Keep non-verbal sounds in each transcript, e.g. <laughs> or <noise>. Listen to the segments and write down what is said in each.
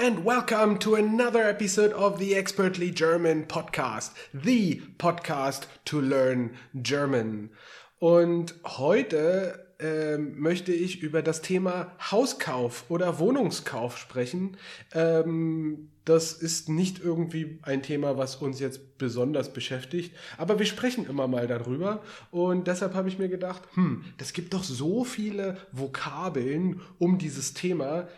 and welcome to another episode of the Expertly German Podcast, the podcast to learn German. Und heute ähm, möchte ich über das Thema Hauskauf oder Wohnungskauf sprechen. Ähm, das ist nicht irgendwie ein Thema, was uns jetzt besonders beschäftigt, aber wir sprechen immer mal darüber und deshalb habe ich mir gedacht, hm, das gibt doch so viele Vokabeln um dieses Thema,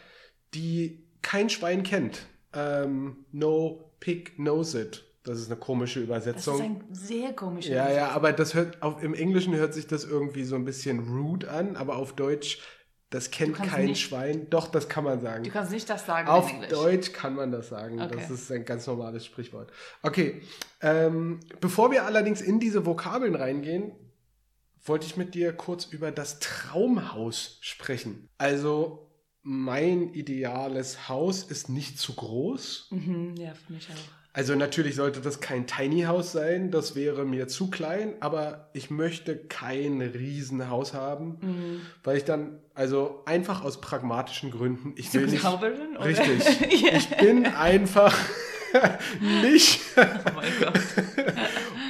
die kein Schwein kennt. Ähm, no pig knows it. Das ist eine komische Übersetzung. Das ist ein sehr komischer Ja, ja, aber das hört, auf, im Englischen hört sich das irgendwie so ein bisschen rude an, aber auf Deutsch, das kennt kein nicht, Schwein. Doch, das kann man sagen. Du kannst nicht das sagen Auf Deutsch kann man das sagen. Okay. Das ist ein ganz normales Sprichwort. Okay, ähm, bevor wir allerdings in diese Vokabeln reingehen, wollte ich mit dir kurz über das Traumhaus sprechen. Also mein ideales Haus ist nicht zu groß. Mhm, ja, für mich auch. Also natürlich sollte das kein Tiny House sein, das wäre mir zu klein, aber ich möchte kein Riesenhaus haben, mhm. weil ich dann, also einfach aus pragmatischen Gründen, ich will nicht, Zauberin, richtig, <laughs> yeah. ich bin einfach <laughs> nicht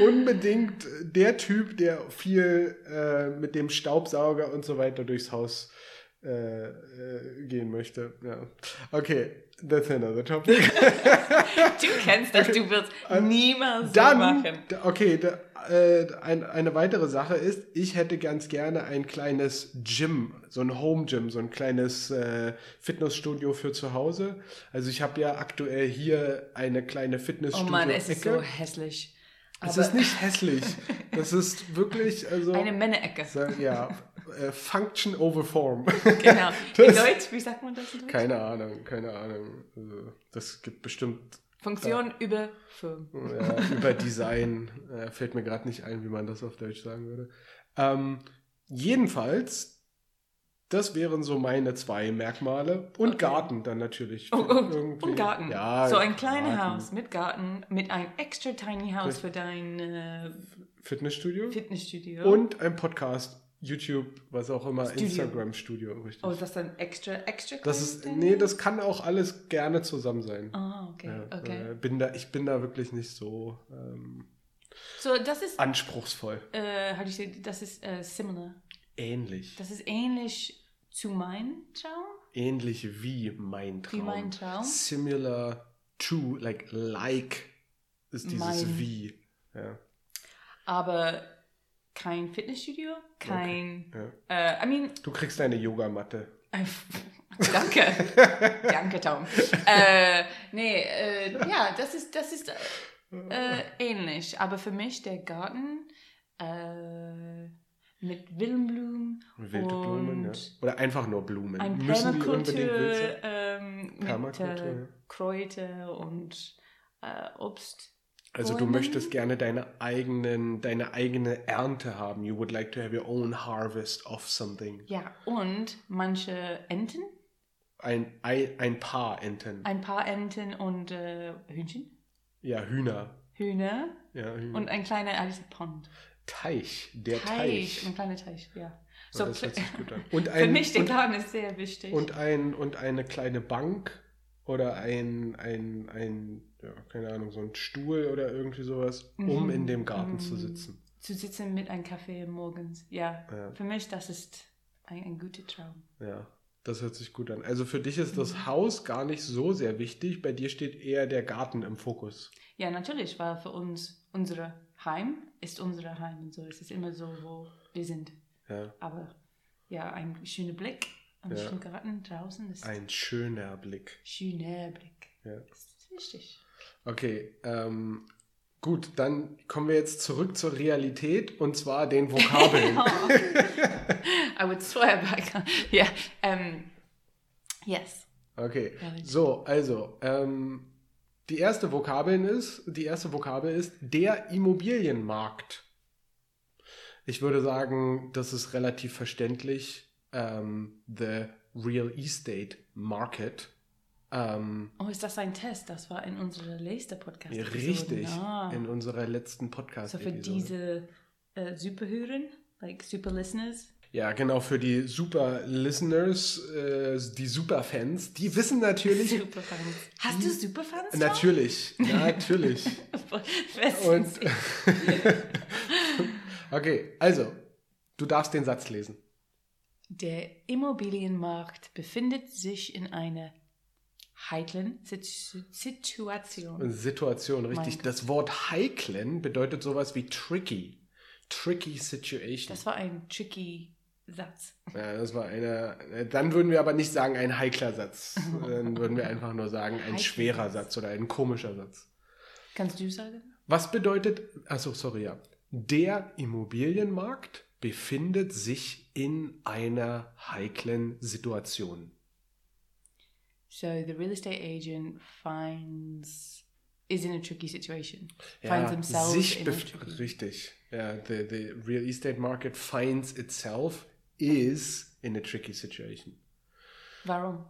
oh <laughs> unbedingt der Typ, der viel äh, mit dem Staubsauger und so weiter durchs Haus äh, äh, gehen möchte. Ja. Okay, that's another topic. <laughs> du kennst das, du wirst niemals Dann, machen. Okay, da, äh, ein, eine weitere Sache ist, ich hätte ganz gerne ein kleines Gym, so ein Home Gym, so ein kleines äh, Fitnessstudio für zu Hause. Also ich habe ja aktuell hier eine kleine Fitnessstudio. Oh Mann, es ist so hässlich. Es ist nicht <laughs> hässlich. Das ist wirklich also eine Männerecke. Ja, äh, Function over Form. Genau. <laughs> In Deutsch, wie sagt man das in Deutsch? Keine Ahnung, keine Ahnung. Also, das gibt bestimmt Funktion äh, über Form. Ja, über Design. Äh, fällt mir gerade nicht ein, wie man das auf Deutsch sagen würde. Ähm, jedenfalls das wären so meine zwei Merkmale. Und okay. Garten dann natürlich. Oh, oh. Und Garten. Ja, so ein kleines Haus mit Garten, mit einem extra tiny House für dein äh, Fitnessstudio. Fitnessstudio. Und ein Podcast. YouTube, was auch immer, Instagram-Studio, richtig. Oh, ist das dann extra, extra? Das ist, nee, das kann auch alles gerne zusammen sein. Ah, oh, okay, ja, okay. Äh, bin da, ich bin da wirklich nicht so, ähm, so das ist, anspruchsvoll. Äh, das ist äh, similar. Ähnlich. Das ist ähnlich zu mein Traum? Ähnlich wie mein Traum. Wie mein Traum. Similar to, like, like ist dieses mein. wie. Ja. Aber kein Fitnessstudio, kein. Okay. Ja. Uh, I mean, du kriegst deine Yogamatte. <laughs> Danke. Danke, Tom. äh, nee, äh, ja, das ist, das ist äh, ähnlich. Aber für mich der Garten äh, mit Wildenblumen. Wilde Blumen, ja. Oder einfach nur Blumen. Ein Müssen die unbedingt wild sein? Ähm, Permakultur, mit, äh, Kräuter und äh, Obst. Also du möchtest gerne deine eigenen, deine eigene Ernte haben. You would like to have your own harvest of something. Ja, und manche Enten. Ein, ein, ein paar Enten. Ein paar Enten und äh, Hühnchen. Ja, Hühner. Hühner. Ja, Hühner. Und ein kleiner Alice Pond. Teich, der Teich. Teich. Ein kleiner Teich, ja. So, das hört sich gut an. <laughs> Und ein, Für mich der Garten ist sehr wichtig. Und, ein, und eine kleine Bank oder ein, ein, ein, ja, keine Ahnung, so ein Stuhl oder irgendwie sowas, mhm. um in dem Garten mhm. zu sitzen. Zu sitzen mit einem Kaffee morgens, ja. ja. Für mich, das ist ein, ein guter Traum. Ja, das hört sich gut an. Also für dich ist das mhm. Haus gar nicht so sehr wichtig, bei dir steht eher der Garten im Fokus. Ja, natürlich, weil für uns unsere Heim ist unser Heim und so. Es ist immer so, wo wir sind. Ja. Aber ja, ein schöner Blick, ein ja. Garten draußen. Ist ein schöner Blick. Schöner Blick. Ja. Das ist wichtig. Okay, ähm, gut, dann kommen wir jetzt zurück zur Realität und zwar den Vokabeln. <laughs> oh. I would swear back. <laughs> Yeah. um, yes. Okay, so, also, ähm, die erste Vokabeln ist, die erste Vokabel ist der Immobilienmarkt. Ich würde sagen, das ist relativ verständlich. Ähm, the Real Estate Market. Ähm, oh, ist das ein Test? Das war in unserer letzten Podcast. -Episode. Richtig, ah. in unserer letzten Podcast. So für diese äh, Superhören, like Super Listeners. Ja, genau, für die super Listeners, äh, die Superfans, die wissen natürlich. Superfans. Hast du Superfans? Natürlich, <laughs> natürlich. Und <laughs> okay, also, du darfst den Satz lesen. Der Immobilienmarkt befindet sich in einer heiklen Situ- Situation. Situation, richtig. Mein Das Wort heiklen bedeutet sowas wie tricky. Tricky situation. Das war ein tricky Satz. Ja, das war einer. Dann würden wir aber nicht sagen ein heikler Satz. Dann würden wir einfach nur sagen ein schwerer Satz. Satz oder ein komischer Satz. Kannst du sagen? Was bedeutet, achso, sorry, ja. Der Immobilienmarkt befindet sich in einer heiklen Situation. So the real estate agent finds is in a tricky situation. Ja, finds themselves sich in a tricky. richtig. Ja, the, the real estate market finds itself is in a tricky situation. Warum?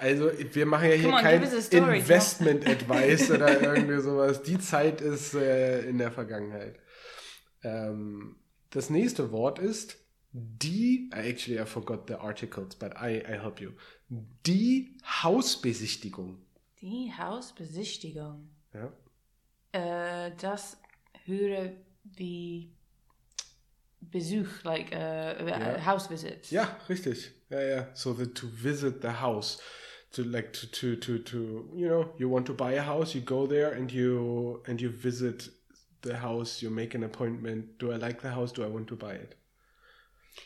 Also, wir machen ja hier on, kein story. Investment <laughs> Advice oder irgendwie sowas. Die Zeit ist äh, in der Vergangenheit. Ähm, das nächste Wort ist die. Actually, I forgot the articles, but I, I help you. Die Hausbesichtigung. Die Hausbesichtigung. Ja. Äh, das höre wie Besuch, like uh, Ja. house visits. Ja, richtig. Ja, ja. So the, to visit the house. To like to, to to to you know you want to buy a house you go there and you and you visit the house you make an appointment do I like the house do I want to buy it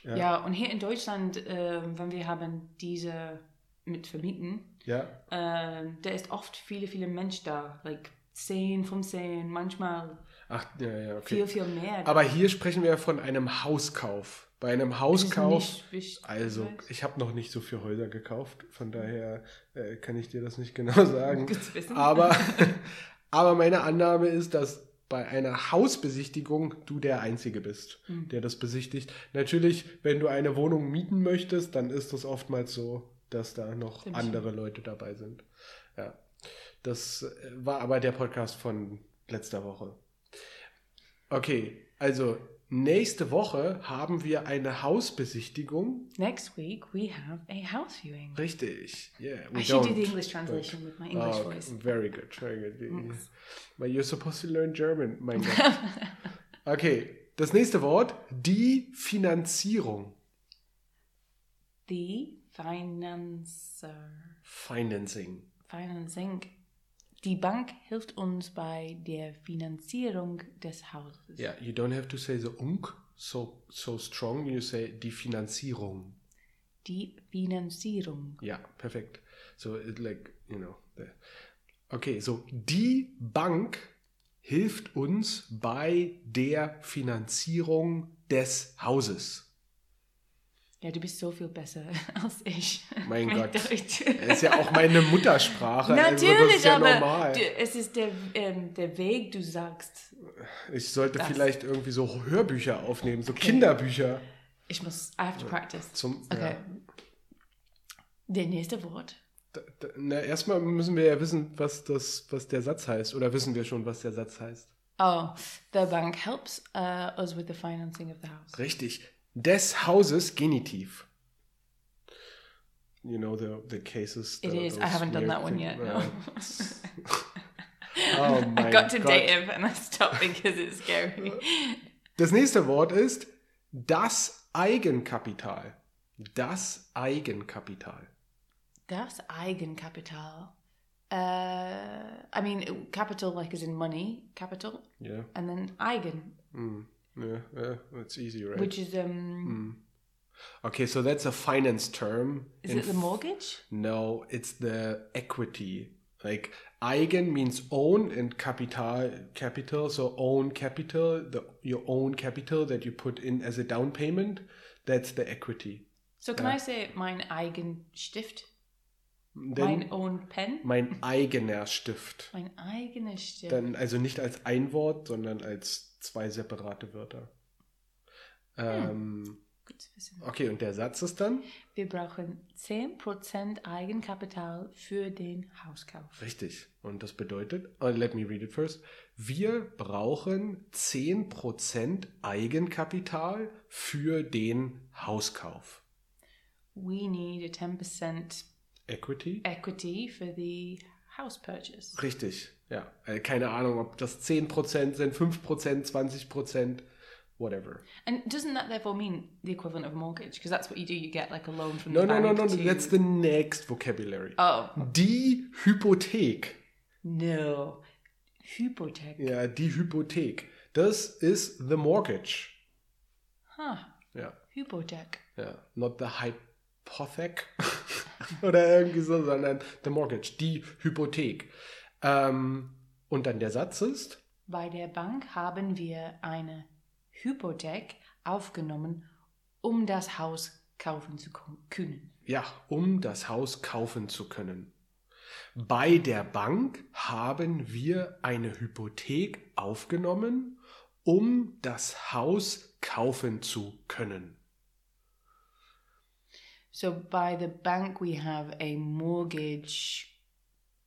Ja. und hier in Deutschland, äh, wenn wir haben diese mit Vermieten, ja. Äh, da ist oft viele, viele Menschen da, like 10, 15, manchmal ach ja ja okay. viel, viel mehr. aber hier sprechen wir von einem Hauskauf. Bei einem Das Hauskauf wichtig, also ich habe noch nicht so viele Häuser gekauft von daher äh, kann ich dir das nicht genau <laughs> sagen. Aber <laughs> aber meine Annahme ist dass bei einer Hausbesichtigung du der Einzige bist, Hm. der das besichtigt. Natürlich, wenn du eine Wohnung mieten möchtest, dann ist es oftmals so, dass da noch Stimmt. andere Leute dabei sind. Ja, das äh, war aber der Podcast von letzter Woche. Okay, also nächste Woche haben wir eine Hausbesichtigung. Next week we have a house viewing. Richtig. Yeah, we I should do the English but- translation with my English Oh, okay. voice. Very good, very good. But you're supposed to learn German, mein Gott. <laughs> Okay, das nächste Wort, die Finanzierung. The Financer. Financing. Financing. Die Bank hilft uns bei der Finanzierung des Hauses. Yeah, you don't have to say the unk so, so strong, you say die Finanzierung. Die Finanzierung. Ja, perfekt. So, it like, you know. The, okay, so die Bank hilft uns bei der Finanzierung des Hauses. Ja, du bist so viel besser <laughs> als ich. Mein Gott. Deutsch. Das ist ja auch meine Muttersprache. also das Natürlich, ist ja aber normal. du, es ist der, ähm, der Weg, du sagst. Ich sollte Das- vielleicht irgendwie so Hörbücher aufnehmen, so Kinderbücher. Ich muss, I have to practice. Zum, Okay. ja. Der nächste Wort. Da- da- Na, erstmal müssen wir ja wissen, was, das, was der Satz heißt. Oder wissen wir schon, was der Satz heißt? Oh, the bank helps uh, us with the financing of the house. Richtig. Des Hauses Genitiv. You know the, the cases. It the- is. I haven't done that one thing- yet, Ja. <laughs> no. oh I got to Gott. dative and I stopped because it's scary. Das nächste Wort ist das Eigenkapital. Das Eigenkapital. Das Eigenkapital. Uh, I mean, capital like as in money, capital, Yeah. and then Eigen, Mm. Yeah, yeah, that's easy, right? which is um, Okay, so that's a finance term. is it the mortgage? No, it's the equity. Like eigen means own and capital capital. So own capital, the your own capital that you put in as a down payment. That's the equity. So can I say mein Eigenstift, Then mein own pen, mein eigener Stift. mein eigener Stift? Dann also nicht als ein Wort, sondern als zwei separate Wörter. Ähm, zu wissen. Okay, und der Satz ist dann? Wir brauchen 10% Eigenkapital für den Hauskauf. Richtig. Und das bedeutet, uh, let me read it first. Wir brauchen 10% Eigenkapital für den Hauskauf. We need a 10% Equity? equity for the house purchase. Richtig, ja. Äh, Keine Ahnung, ob das 10% sind, 5%, 20%, whatever. And doesn't that therefore mean the equivalent of a mortgage? Because that's what you do. You get like a loan from No, the no, bank no, no, to... that's the next vocabulary. Oh, Die Hypothek. no. Hypothek. Ja, die Hypothek. Das ist the mortgage. Huh. Ja, Hypothek. ja. Not the hypothek <laughs> <laughs> oder irgendwie so, sondern the mortgage, die Hypothek. Ähm, und dann der Satz ist, Bei der Bank haben wir eine Hypothek aufgenommen, um das Haus kaufen zu können. ja, um das Haus kaufen zu können. Bei der Bank haben wir eine Hypothek aufgenommen, um das Haus kaufen zu können. So by the bank we have a mortgage.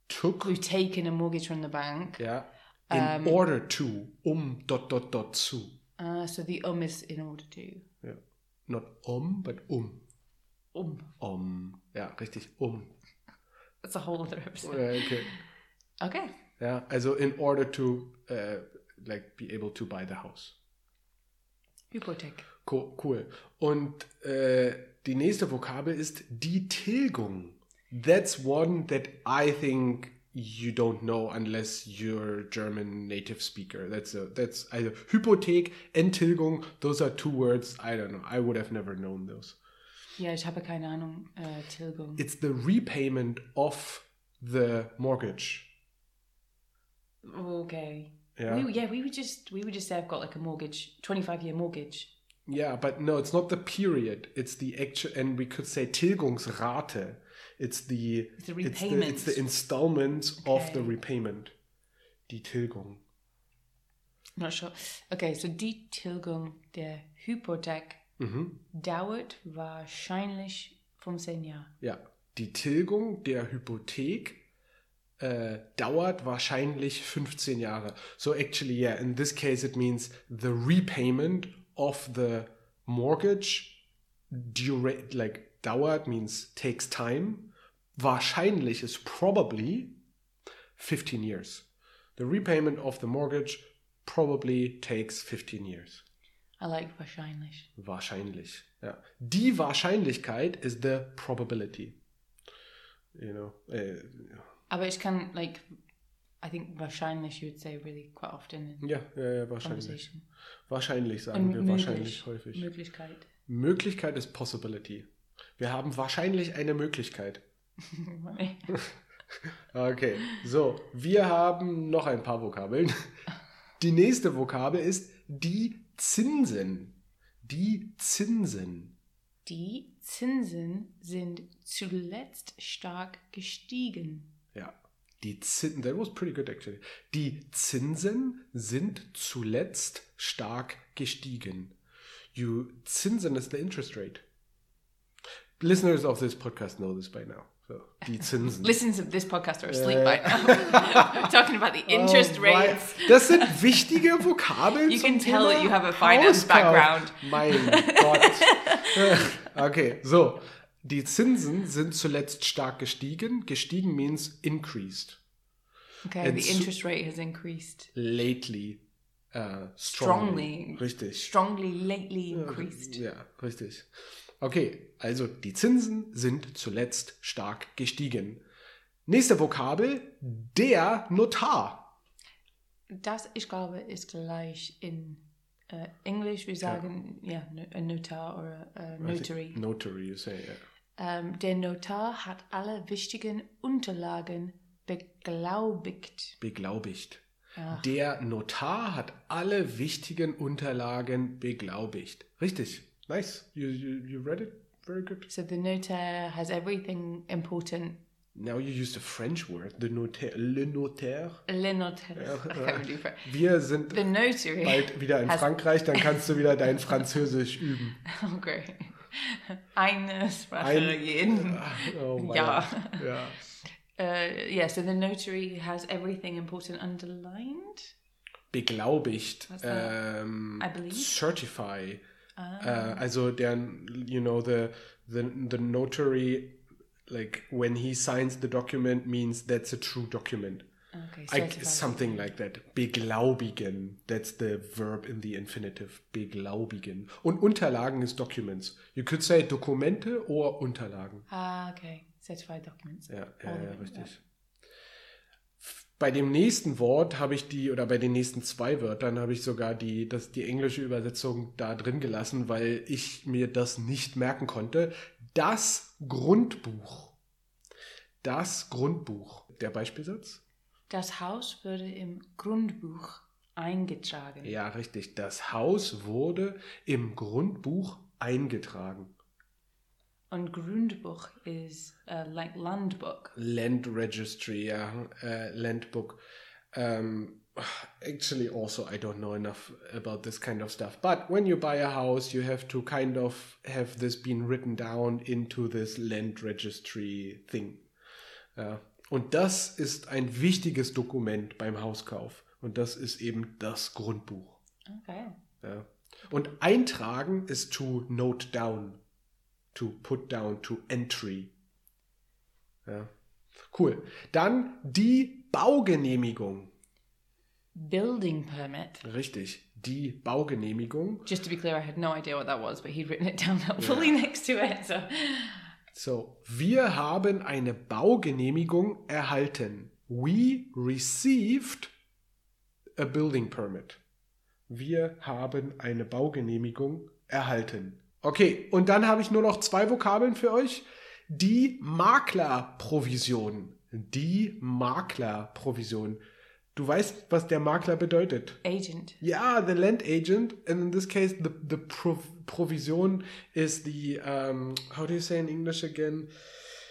Took, We've taken a mortgage from the bank. Yeah. in order to, um, dot, dot, dot, zu. Uh, so the um is in order to. Yeah. Not um, but um. Um. Um. Ja, richtig, um. That's a whole other episode. Okay. Okay. Ja, also in order to, uh, like, be able to buy the house. Hypothek. Co cool. Und äh, die nächste Vokabel ist die Tilgung. That's one that I think you don't know unless you're German native speaker. That's a that's also Hypothek and Tilgung. Those are two words. I don't know. I would have never known those. Ja, ich habe keine Ahnung. Äh, Tilgung. It's the repayment of the mortgage. Okay. Yeah. We, yeah, we would just we would just say I've got like a mortgage, twenty five year mortgage. Yeah, but no, it's not the period. It's the actual, and we could say Tilgungsrate. It's the It's the It's the, it's repayment. the installments of the repayment. Die Tilgung. I'm not sure. Okay, so die Tilgung der Hypothek Mhm. dauert wahrscheinlich 15 Jahre. Ja, die Tilgung der Hypothek äh, dauert wahrscheinlich 15 Jahre. So actually, yeah, in this case it means the repayment of the mortgage dura like dauert means takes time. Wahrscheinlich is probably 15 years. The repayment of the mortgage probably takes 15 years. I like wahrscheinlich. Wahrscheinlich. yeah. Die Wahrscheinlichkeit is the probability. You know. Äh, Aber ich kann, like, I think wahrscheinlich you would say really quite often ja, ja, ja, wahrscheinlich. Wahrscheinlich sagen Und wir möglich. wahrscheinlich häufig. Möglichkeit. Möglichkeit ist possibility. Wir haben wahrscheinlich eine Möglichkeit. <laughs> Okay, so, wir haben noch ein paar Vokabeln. Die nächste Vokabel ist die Zinsen. Die Zinsen. Die Zinsen sind zuletzt stark gestiegen. Ja, die Zinsen, that was pretty good actually. Die Zinsen sind zuletzt stark gestiegen. You, Zinsen is the interest rate. Listeners of this podcast know this by now. So, die Zinsen. <laughs> Listeners of this podcast are asleep by now. <laughs> Talking about the interest Oh, rates. Das sind wichtige Vokabeln. You can tell Thema that you have a finance Hauskauf. background. Mein Gott. <laughs> okay, so. Die Zinsen sind zuletzt stark gestiegen. Gestiegen means increased. Okay, And the interest rate has increased. Lately. Uh, strongly. Strongly. Richtig. Strongly lately increased. Ja, richtig. Okay, also die Zinsen sind zuletzt stark gestiegen. Nächste Vokabel, der Notar. Das, ich glaube, ist gleich in äh, Englisch. Wir sagen, ja, ein Notar oder äh, Notary. Notary, you say, yeah. Ähm, der Notar hat alle wichtigen Unterlagen beglaubigt. beglaubigt. Der Notar hat alle wichtigen Unterlagen beglaubigt. Richtig. Nice. You, you, you read it? Very good. So the notar has everything important Now you used a French word, the notaire, le notaire. Le notaire. <laughs> Wir sind The notary. bald wieder in Frankreich, dann kannst du wieder dein Französisch üben. <laughs> Oh, great. Eine Sprache Ein- jeden. <laughs> Oh Ja. Gott. ja. <laughs> Uh, yeah, so the notary has everything important underlined. Beglaubigt, ähm, I believe. certify. Ah. Äh, also der, you know, the, the, the notary, like when he signs the document means that's a true document. Okay, I, something like that. Beglaubigen. That's the verb in the infinitive. Beglaubigen. Und Unterlagen ist Documents. You could say Dokumente or Unterlagen. Ah, okay. Certified documents. Ja, ja, ja richtig. Bei dem nächsten Wort habe ich die, oder bei den nächsten zwei Wörtern habe ich sogar die, das, die englische Übersetzung da drin gelassen, weil ich mir das nicht merken konnte. Das Grundbuch. Das Grundbuch. Der Beispielsatz? Das Haus wurde im Grundbuch eingetragen. Ja, richtig. Das Haus wurde im Grundbuch eingetragen. Und Grundbuch is uh, like Landbook. Land Registry, ja, äh, Landbook. Um, actually, also, I don't know enough about this kind of stuff. But when you buy a house, you have to kind of have this been written down into this Land Registry thing. Ja. Und das ist ein wichtiges Dokument beim Hauskauf. Und das ist eben das Grundbuch. Okay. Ja. Und eintragen ist to note down, to put down, to entry. Ja. Cool. Dann die Baugenehmigung. Building permit. Richtig, die Baugenehmigung. Just to be clear, I had no idea what that was, but he'd written it down helpfully <laughs> next to it. So, So, wir haben eine Baugenehmigung erhalten. We received a building permit. Wir haben eine Baugenehmigung erhalten. Okay, und dann habe ich nur noch zwei Vokabeln für euch. Die Maklerprovision. Die Maklerprovision. Du weißt, was der Makler bedeutet. agent. Yeah, the land agent, and in this case, the the prov- provision is the um, how do you say in English again?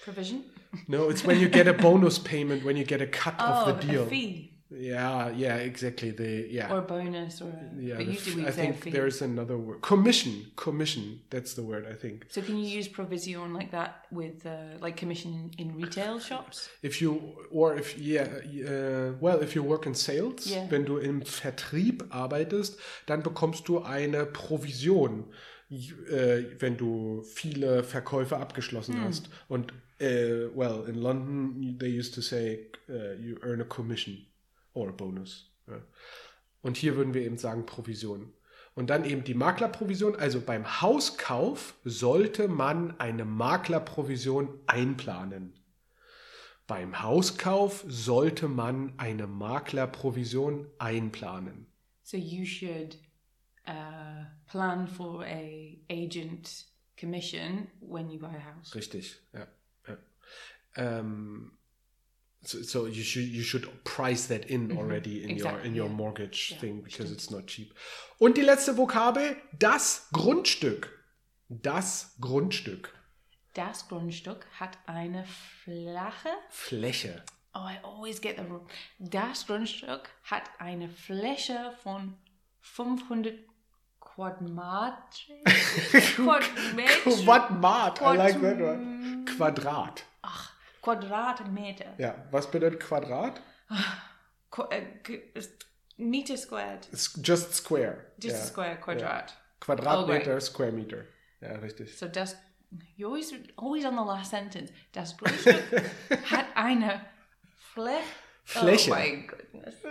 Provision. No, it's when you get a bonus payment when you get a cut Oh, of the deal. a fee Yeah, yeah, exactly. The yeah, or bonus or. yeah. but usually I think fee. there's another word. Commission, commission. That's the word. I think. So can you use provision like that with uh, like commission in retail shops? If you or if yeah, uh, well, if you work in sales, Yeah. wenn du im Vertrieb arbeitest, dann bekommst du eine Provision, äh, wenn du viele Verkäufe abgeschlossen hast. Und äh, well, in London they used to say uh, you earn a commission or a bonus. Ja. Und hier würden wir eben sagen Provision. Und dann eben die Maklerprovision. Also beim Hauskauf sollte man eine Maklerprovision einplanen. Beim Hauskauf sollte man eine Maklerprovision einplanen. So you should uh, plan for a agent commission when you buy a house. Richtig, ja. ja. Ähm, so, so you should you should price that in already in your exactly, in your yeah. mortgage Ja, thing because stimmt. it's not cheap. Und die letzte Vokabel, das Grundstück. Das Grundstück. Das Grundstück hat eine flache. Fläche. Oh, I always get the wrong. Das Grundstück hat eine Fläche von 500 Quadratmeter. <laughs> Quadratmeter. Quadrat. I like that one. Quadrat. Quadratmeter. Ja, was bedeutet Quadrat? Qu äh, Meter squared. Just square. Just ja. square quadrat. Quadratmeter, Square Meter. Ja, richtig. So das, you're always, always on the last sentence. Das Grundstück <laughs> hat eine Flä Fläche. Oh my goodness.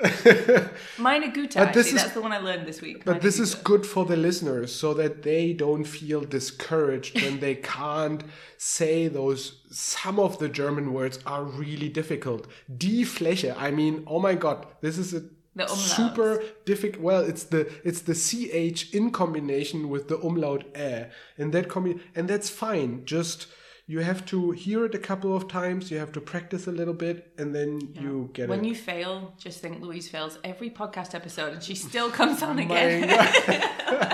<laughs> Meine Güte, But this actually, is- that's the one I learned this week. But Meine this is good for the listeners so that they don't feel discouraged when they <laughs> can't say those. Some of the German words are really difficult. Die Fläche. I mean, oh my god, this is a super difficult. Well, it's the it's the ch in combination with the umlaut ä, and that combi- and that's fine. Just you have to hear it a couple of times. You have to practice a little bit, and then you get When it. you fail, just think Louise fails every podcast episode and she still comes on again. <laughs> <laughs>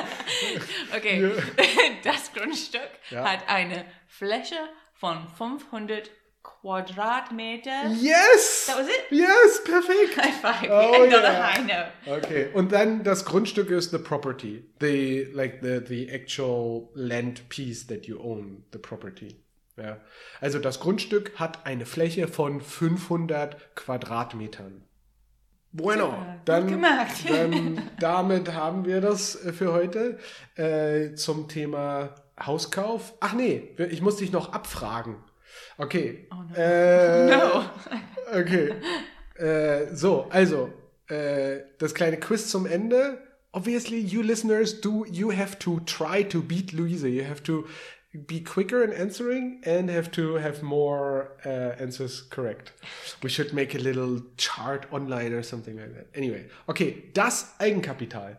Okay, <laughs> das Grundstück Ja. hat eine Fläche von 500 Quadratmeter. Yes! That was it? Yes, perfect. High five. Oh, End on a yeah. high note. Okay, And then das Grundstück ist the property. The, like the, the actual land piece that you own, the property. Ja. Also das Grundstück hat eine Fläche von 500 Quadratmetern. Bueno, gut dann, gemacht. <laughs> dann damit haben wir das äh, für heute äh, zum Thema Hauskauf. Ach nee, ich muss dich noch abfragen. Okay. Oh no. Äh, <laughs> No. Okay. Äh, so, also, äh, das kleine Quiz zum Ende. Obviously, you listeners, do you have to try to beat Luisa. You have to be quicker in answering and have to have more uh, answers correct. We should make a little chart online or something like that. Anyway, okay, das Eigenkapital.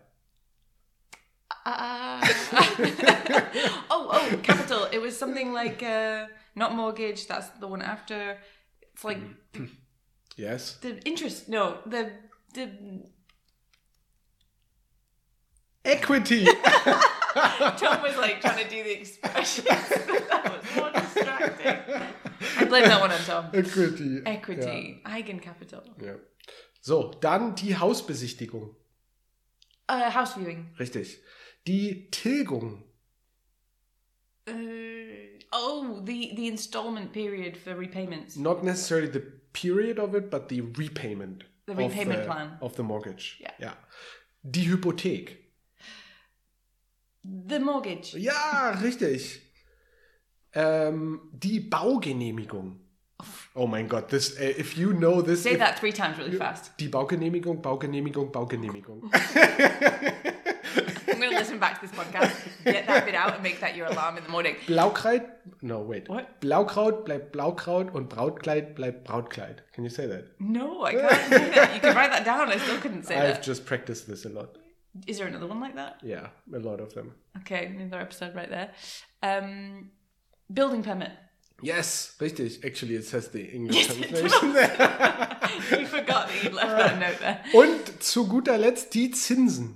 Uh, <laughs> oh, oh, capital. It was something like uh, not mortgage. That's the one after. It's like Yes. the interest. No, the the. Equity. <laughs> <laughs> Tom was like trying to do the expression. <laughs> that was more distracting. I blame that one on Tom. Equity. Equity, Eigenkapital, Ja. ja. So, dann die Hausbesichtigung. uh, house viewing. Richtig. Die Tilgung. Uh, oh, the the installment period for repayments. Not necessarily the period of it, but the repayment. The of repayment the, plan. Of the mortgage. Yeah. ja. Die Hypothek. The mortgage. Ja, richtig. Ähm, die Baugenehmigung. Oh mein Gott, this, uh, if you know this. Say if- that three times really fast. Die Baugenehmigung, Baugenehmigung, Baugenehmigung. <laughs> I'm going to listen back to this podcast, get that bit out, and make that your alarm in the morning. Blaukraut, no wait. What? Blaukraut bleibt Blaukraut und Brautkleid bleibt Brautkleid. Can you say that? No, I can't say that. You can write that down. I still couldn't say I've that. just practiced this a lot. Is there another one like that? Yeah, a lot of them. Okay, another episode right there. Um, building permit. Yes, richtig. Actually, it says the English translation there. <laughs> you forgot that you left that note there. Und zu guter Letzt die Zinsen.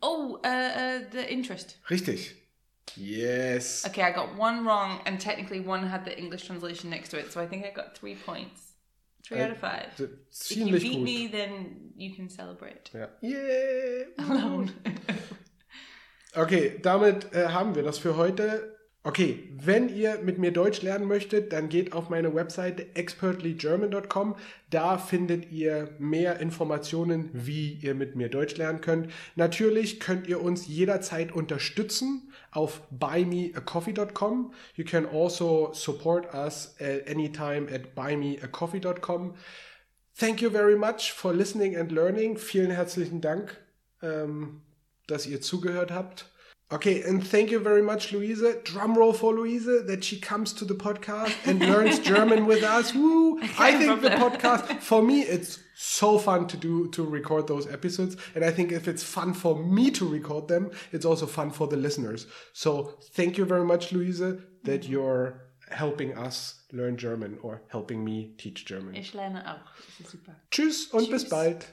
Oh, uh, uh, the interest. Richtig. Yes. Okay, I got one wrong, and technically one had the English translation next to it, so I think I got three points. Three out of five. If you Ziemlich beat gut. me, then you can celebrate. Ja. Yeah. <laughs> Alone. Okay, damit äh, haben wir das für heute. Okay, wenn ihr mit mir Deutsch lernen möchtet, dann geht auf meine Webseite expertlygerman.com. Da findet ihr mehr Informationen, wie ihr mit mir Deutsch lernen könnt. Natürlich könnt ihr uns jederzeit unterstützen auf buymeacoffee.com. You can also support us at anytime at buymeacoffee.com. Thank you very much for listening and learning. Vielen herzlichen Dank, ähm, dass ihr zugehört habt. Okay, and thank you very much, Luise. Drum roll for Luise that she comes to the podcast and learns German with us. <laughs> Woo! I think the podcast for me it's so fun to do to record those episodes, and I think if it's fun for me to record them, it's also fun for the listeners. So thank you very much, Luise, that mm-hmm. you're helping us learn German or helping me teach German. Ich lerne auch. Das ist super. Tschüss und bis bald.